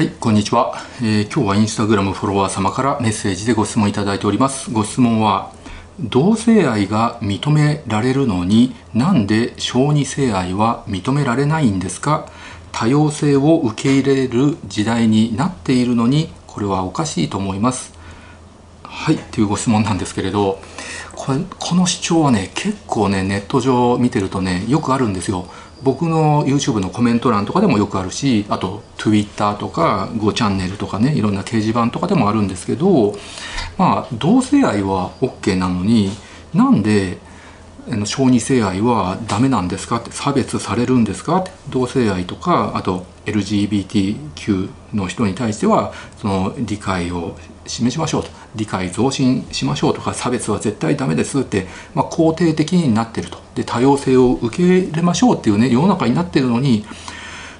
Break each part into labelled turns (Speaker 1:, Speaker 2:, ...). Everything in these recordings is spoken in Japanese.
Speaker 1: はい、こんにちは、えー、今日はインスタグラムフォロワー様からメッセージでご質問いただいております。ご質問は、同性愛が認められるのになんで小児性愛は認められないんですか？多様性を受け入れる時代になっているのにこれはおかしいと思います。はい、というご質問なんですけれど、これこの主張はね、結構ね、ネット上見てるとね、よくあるんですよ。僕の YouTube のコメント欄とかでもよくあるしあと Twitter とか Go チャンネルとかねいろんな掲示板とかでもあるんですけどまあ同性愛は OK なのになんで小児性愛はダメなんですかって差別されるんですかって同性愛とかあと LGBTQ の人に対してはその理解を示しましょうと理解増進しましょうとか差別は絶対ダメですって、まあ、肯定的になってると。で多様性を受け入れましょうっていうね世の中になってるのに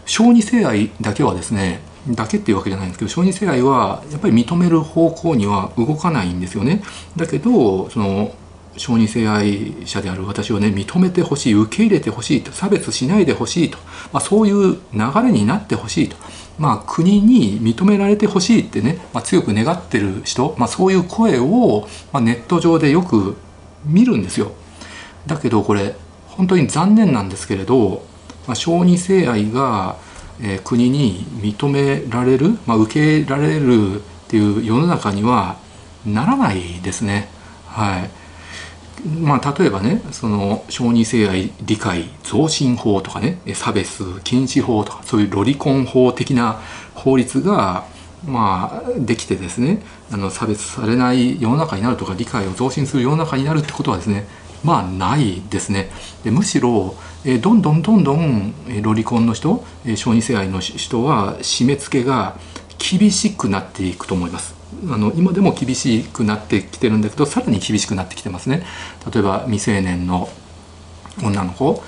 Speaker 1: 小児性愛だけはですねだけっていうわけじゃないんですけど小児性愛はやっぱり認める方向には動かないんですよねだけどその小児性愛者である私をね認めてほしい受け入れてほしいと差別しないでほしいと、まあ、そういう流れになってほしいと、まあ、国に認められてほしいってね、まあ、強く願ってる人、まあ、そういう声を、ま、ネット上でよく見るんですよ。だけどこれ本当に残念なんですけれど、まあ、小児性愛が、えー、国に認められる、まあ、受け入れられるっていう世の中にはならないですね。はいまあ、例えばねその小児性愛理解増進法とかね差別禁止法とかそういうロリコン法的な法律がまあできてですねあの差別されない世の中になるとか理解を増進する世の中になるってことはですねまあないですね。でむしろえどんどんどんどんロリコンの人小児性愛の人は締め付けが厳しくなっていくと思います。あの今でも厳しくなってきてるんだけどさらに厳しくなってきてますね。例えば未成年の女の子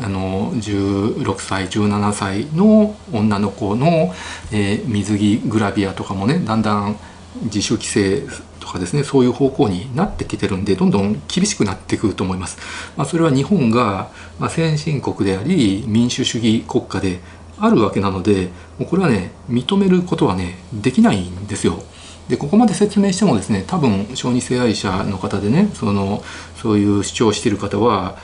Speaker 1: あの16歳17歳の女の子の、えー、水着グラビアとかもねだんだん自主規制かですねそういう方向になってきてるんでどんどん厳しくなってくると思います。まあ、それは日本が、ま、先進国であり民主主義国家であるわけなのでもうこれはね認めることはねできないんですよ。でここまで説明してもですね多分小児性愛者の方でねそのそういう主張をしてる方は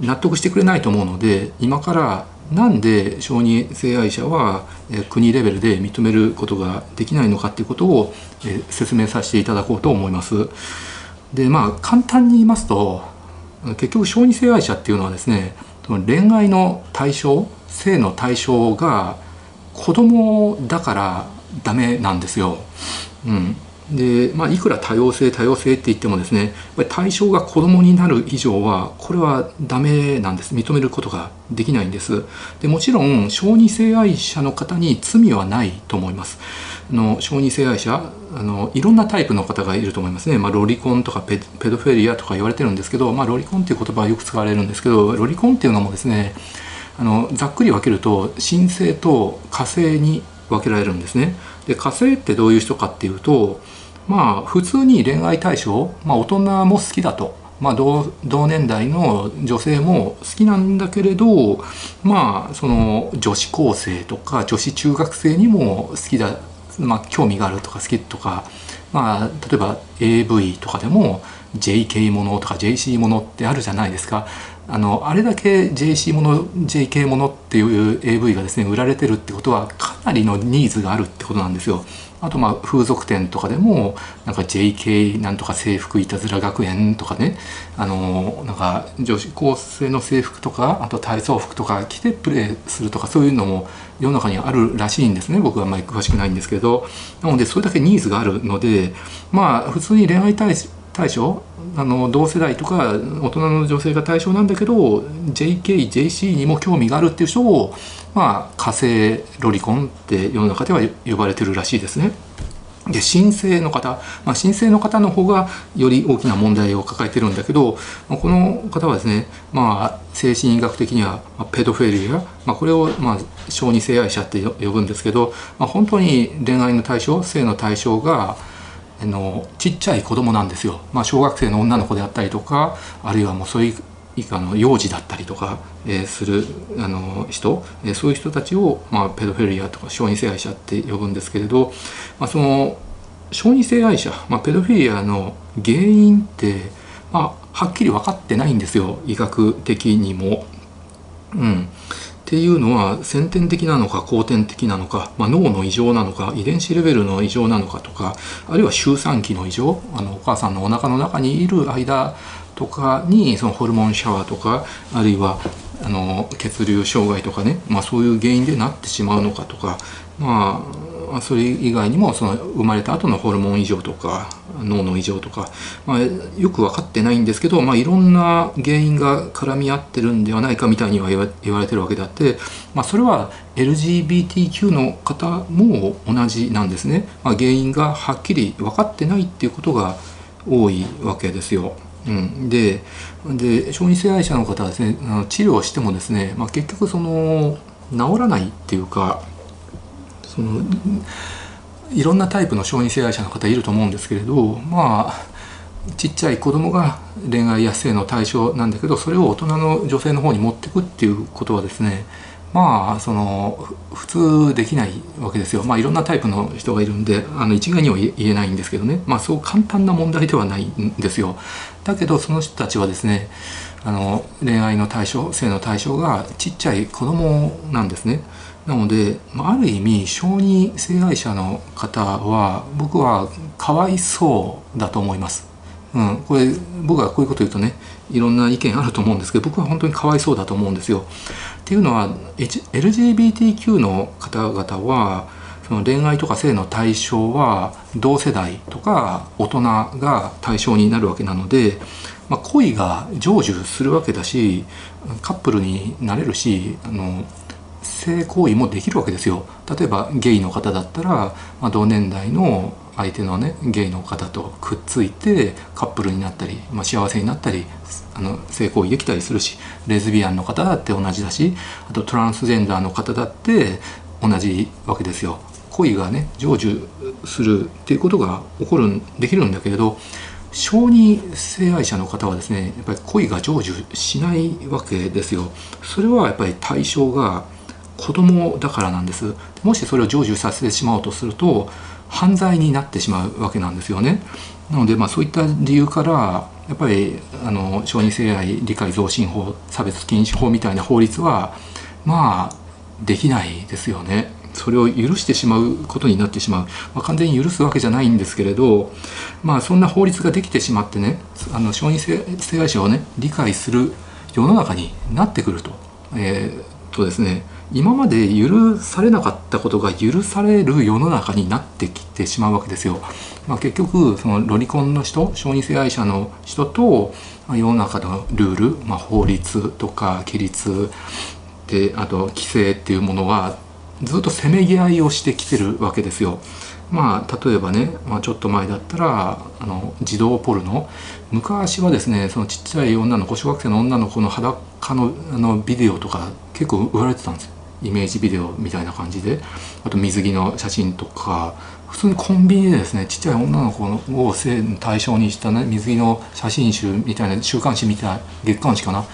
Speaker 1: 納得してくれないと思うので今からなんで小児性愛者は国レベルで認めることができないのかっていうことを説明させていただこうと思います。でまあ簡単に言いますと結局小児性愛者っていうのはですね恋愛の対象性の対象が子供だからダメなんですよ。うんでまあ、いくら多様性多様性って言ってもですね対象が子供になる以上はこれはダメなんです。認めることができないんです。でもちろん小児性愛者の方に罪はないと思います。あの小児性愛者あのいろんなタイプの方がいると思いますね、まあ、ロリコンとかペドフェリアとか言われてるんですけど、まあ、ロリコンっていう言葉はよく使われるんですけどロリコンっていうのもですねあのざっくり分けると神性と火星に分けられるんですね。で火星ってどういう人かっていうとまあ普通に恋愛対象、まあ、大人も好きだと、まあ同、同年代の女性も好きなんだけれどまあその女子高生とか女子中学生にも好きだ、まあ、興味があるとか好きとか、まあ、例えば AV とかでも JK ものとか JC ものってあるじゃないですかあのあれだけ JC もの JK ものっていう AV がですね売られてるってことはかなりのニーズがあるってことなんですよ。あとまあ風俗店とかでもなんか JK なんとか制服いたずら学園とかねあのなんか女子高生の制服とかあと体操服とか着てプレーするとかそういうのも世の中にあるらしいんですね。僕はあんまり詳しくないんですけど。なのでそれだけニーズがあるのでまあ普通に恋愛対対象？あの同世代とか大人の女性が対象なんだけど JKJC にも興味があるっていう人をまあ火星ロリコンって世の中では呼ばれてるらしいですね。で申請の方、まあ、申請の方の方がより大きな問題を抱えてるんだけど、まあ、この方はですね、まあ、精神医学的にはペドフェリア、まあ、これをまあ小児性愛者って呼ぶんですけど、まあ、本当に恋愛の対象性の対象がのちっちゃい子供なんですよ、まあ、小学生の女の子であったりとかあるいはもうそういう以下の幼児だったりとか、えー、するあの人、えー、そういう人たちを、まあ、ペドフィリアとか小児性愛者って呼ぶんですけれど、まあ、その小児性愛者、まあ、ペドフィリアの原因って、まあ、はっきり分かってないんですよ。医学的にも。うん、っていうのは先天的なのか後天的なのか、まあ、脳の異常なのか遺伝子レベルの異常なのかとかあるいは周産期の異常あのお母さんのおなかの中にいる間とかにそのホルモンシャワーとかあるいはあの血流障害とかね、まあ、そういう原因でなってしまうのかとかまあそれ以外にもその生まれた後のホルモン異常とか脳の異常とか、まあ、よく分かってないんですけど、まあ、いろんな原因が絡み合ってるんではないかみたいには言われてるわけであって、まあ、それは LGBTQ の方も同じなんですね、まあ、原因がはっきり分かってないっていうことが多いわけですよ。うん、でで小児性愛者の方はですね治療してもですね、まあ、結局その治らないっていうかそのいろんなタイプの小児性愛者の方いると思うんですけれどまあちっちゃい子供が恋愛や性の対象なんだけどそれを大人の女性の方に持っていくっていうことはですねまあその普通できないわけですよ。まあいろんなタイプの人がいるんであの一概には言えないんですけどね。まあそう簡単な問題ではないんですよ。だけどその人たちはですねあの恋愛の対象性の対象がちっちゃい子供なんですね。なのである意味小児性愛者の方は僕はかわいそうだと思いますうん、これ僕はこういうこと言うとねいろんな意見あると思うんですけど僕は本当にかわいそうだと思うんですよ。っていうのは LGBTQ の方々はその恋愛とか性の対象は同世代とか大人が対象になるわけなので、まあ、恋が成就するわけだしカップルになれるしあの性行為もできるわけですよ。例えばゲイの方だったら、まあ、同年代の相手のねゲイの方とくっついてカップルになったり、まあ、幸せになったりあの性行為できたりするしレズビアンの方だって同じだしあとトランスジェンダーの方だって同じわけですよ。恋がね成就するっていうことが起こるできるんだけれど小児性愛者の方はですねやっぱり恋が成就しないわけですよ。それはやっぱり対象が子供だからなんです。もしそれを成就させてしまおうとすると犯罪になってしまうわけなんですよね。なのでまあそういった理由からやっぱりあの小児性愛理解増進法差別禁止法みたいな法律はまあできないですよね。それを許してしまうことになってしまう、まあ、完全に許すわけじゃないんですけれどまあそんな法律ができてしまってねあの小児性愛者をね理解する世の中になってくると,、えー、とですね今まで許されなかったことが許される世の中になってきてしまうわけですよ。まあ、結局そのロリコンの人小児性愛者の人と世の中のルール、まあ、法律とか規律であと規制っていうものはずっとせめぎ合いをしてきてるわけですよ。まあ、例えばね、まあ、ちょっと前だったらあの児童ポルノ。昔はですねそのちっちゃい女の子小学生の女の子の裸のあのビデオとか結構売られてたんですよ。イメージビデオみたいな感じで。あと水着の写真とか。普通にコンビニでですねちっちゃい女の子を対象にした、ね、水着の写真集みたいな週刊誌みたいな月刊誌かな。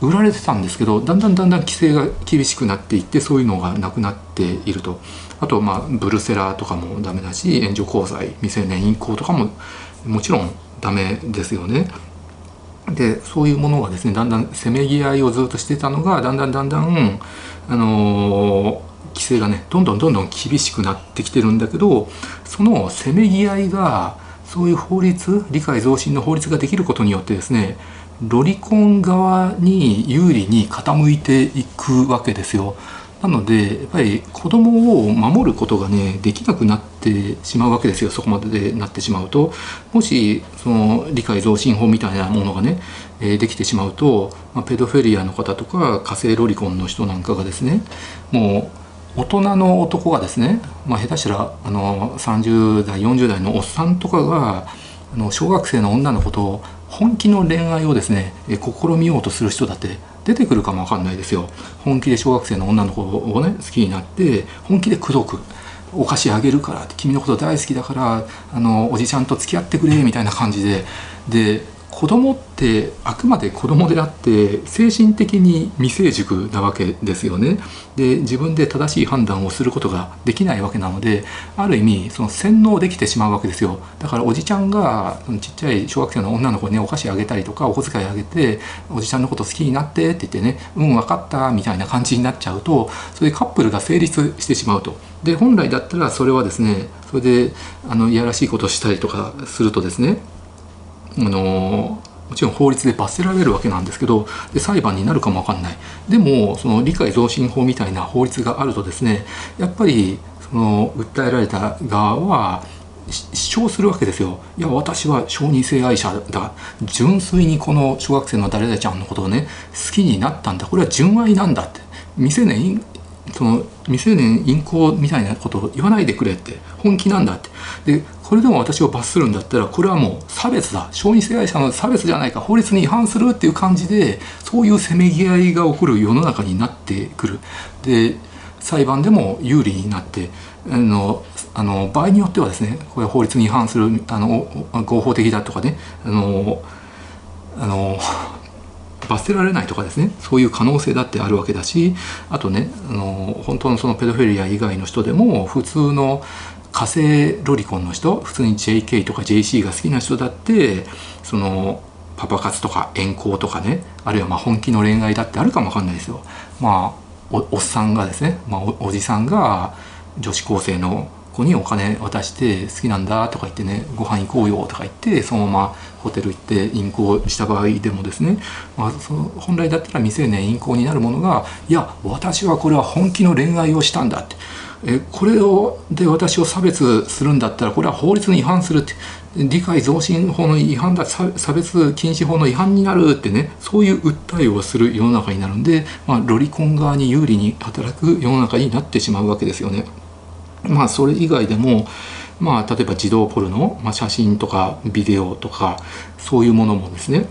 Speaker 1: 売られてたんですけどだんだんだんだん規制が厳しくなっていってそういうのがなくなっていると。あとまあブルセラーとかもダメだし援助交際未成年淫行とかももちろんダメですよね。でそういうものがですねだんだんせめぎ合いをずっとしてたのがだんだんだんだん、あのー、規制がねどんどんどんどん厳しくなってきてるんだけどそのせめぎ合いがそういう法律理解増進の法律ができることによってですねロリコン側に有利に傾いていくわけですよ。なのでやっぱり子供を守ることがねできなくなってしまうわけですよ。そこまでなってしまうと。もしその理解増進法みたいなものがね、え、できてしまうと、まあ、ペドフェリアの方とか火星ロリコンの人なんかがですねもう大人の男がですね、まあ、下手したらあの30代40代のおっさんとかがあの小学生の女の子と本気の恋愛をですね試みようとする人だって出てくるかもわかんないですよ。本気で小学生の女の子をね好きになって本気で口説く。お菓子あげるから君のこと大好きだからあのおじちゃんと付き合ってくれみたいな感じで。で子供ってあくまで子供であって精神的に未成熟なわけですよね。で自分で正しい判断をすることができないわけなのである意味その洗脳できてしまうわけですよ。だからおじちゃんがちっちゃい小学生の女の子に、ね、お菓子あげたりとかお小遣いあげておじちゃんのこと好きになってって言ってねうん分かったみたいな感じになっちゃうとそれでカップルが成立してしまうと。で本来だったらそれはですねそれであのいやらしいことをしたりとかするとですねあのもちろん法律で罰せられるわけなんですけどで裁判になるかもわかんない。でもその理解増進法みたいな法律があるとですねやっぱりその訴えられた側は主張するわけですよ。いや私は承認性愛者だ。純粋にこの小学生の誰々ちゃんのことをね好きになったんだ。これは純愛なんだって。未成年その未成年淫行みたいなことを言わないでくれって。本気なんだって。でこれでも私を罰するんだったらこれはもう差別だ。小児性愛者の差別じゃないか。法律に違反するっていう感じでそういうせめぎ合いが起こる世の中になってくる。で裁判でも有利になってあのあの場合によってはですねこれ法律に違反するあの合法的だとかねあのあの罰せられないとかですねそういう可能性だってあるわけだしあとねあの本当のそのペドフィリア以外の人でも普通の火星ロリコンの人普通に JK とか JC が好きな人だってそのパパ活とか遠行とかねあるいはま本気の恋愛だってあるかもわかんないですよ。まあおおっさんがですね、まあお、おじさんが女子高生の子にお金渡して好きなんだとか言ってねご飯行こうよとか言ってそのままホテル行って淫行した場合でもですね、まあ、その本来だったら未成年淫行になるものがいや私はこれは本気の恋愛をしたんだってえこれをで私を差別するんだったらこれは法律に違反するって理解増進法の違反だ差別禁止法の違反になるってねそういう訴えをする世の中になるんで、まあ、ロリコン側に有利に働く世の中になってしまうわけですよね。まあそれ以外でもまあ例えば児童ポルノ、まあ、写真とかビデオとかそういうものもですね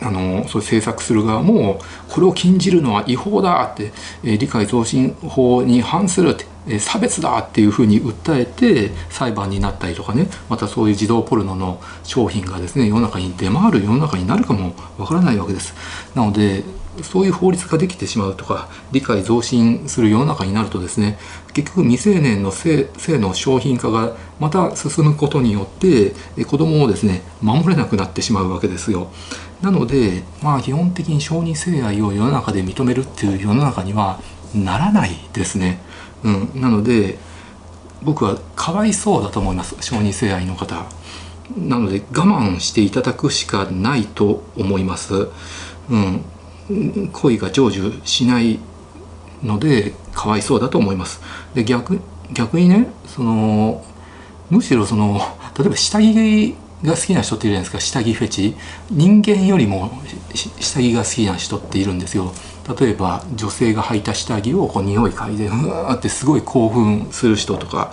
Speaker 1: あのそう制作する側もこれを禁じるのは違法だって、え、理解増進法に反するって、え、差別だっていうふうに訴えて裁判になったりとかねまたそういう児童ポルノの商品がですね世の中に出回る世の中になるかもわからないわけです。なのでそういう法律ができてしまうとか理解増進する世の中になるとですね結局未成年の性の商品化がまた進むことによって子供をですね守れなくなってしまうわけですよ。なのでまあ基本的に承認性愛を世の中で認めるっていう世の中にはならないですね。うん、なので僕はかわいそうだと思います承認性愛の方。なので我慢していただくしかないと思います。うん、恋が成就しないのでかわいそうだと思います。で逆逆にねそのむしろその例えば下着が好きな人っているじゃないですか。下着フェチ。人間よりも下着が好きな人っているんですよ。例えば女性が履いた下着をこう匂い嗅いでうわーってすごい興奮する人とか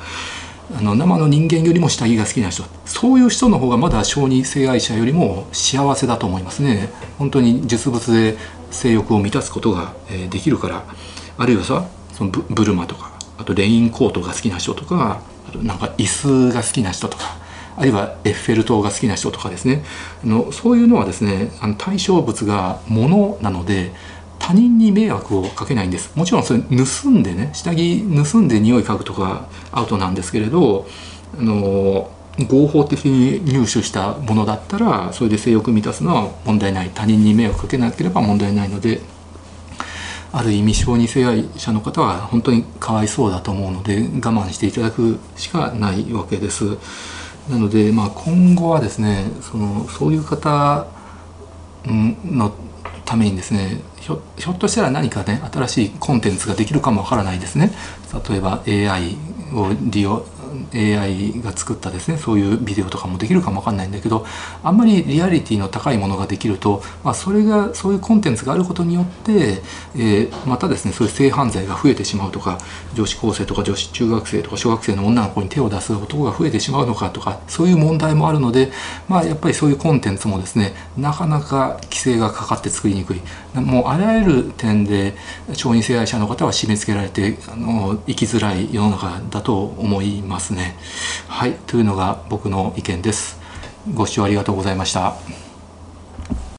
Speaker 1: あの生の人間よりも下着が好きな人。そういう人の方がまだ小児性愛者よりも幸せだと思いますね。本当に実物で性欲を満たすことが、えできるからあるいはさそのブルマとかあとレインコートが好きな人とかあとなんか椅子が好きな人とかあるいはエッフェル塔が好きな人とかですね。あのそういうのはですねあの対象物が物なので他人に迷惑をかけないんです。もちろんそれ盗んでね下着盗んで匂い嗅ぐとかアウトなんですけれどあの合法的に入手したものだったらそれで性欲満たすのは問題ない他人に迷惑かけなければ問題ないのである意味小児性愛者の方は本当にかわいそうだと思うので我慢していただくしかないわけです。なので、まあ、今後はですねそのそういう方のためにですねひょひょっとしたら何かね新しいコンテンツができるかもわからないですね例えば AI を利用 AI が作ったですねそういうビデオとかもできるかもわかんないんだけどあんまりリアリティの高いものができると、まあ、それがそういうコンテンツがあることによって、えー、またですねそういう性犯罪が増えてしまうとか女子高生とか女子中学生とか小学生の女の子に手を出す男が増えてしまうのかとかそういう問題もあるので、まあ、やっぱりそういうコンテンツもですねなかなか規制がかかって作りにくい。もうあらゆる点で小児性愛者の方は締め付けられてあの生きづらい世の中だと思います。ますね。はいというのが僕の意見です。ご視聴ありがとうございました。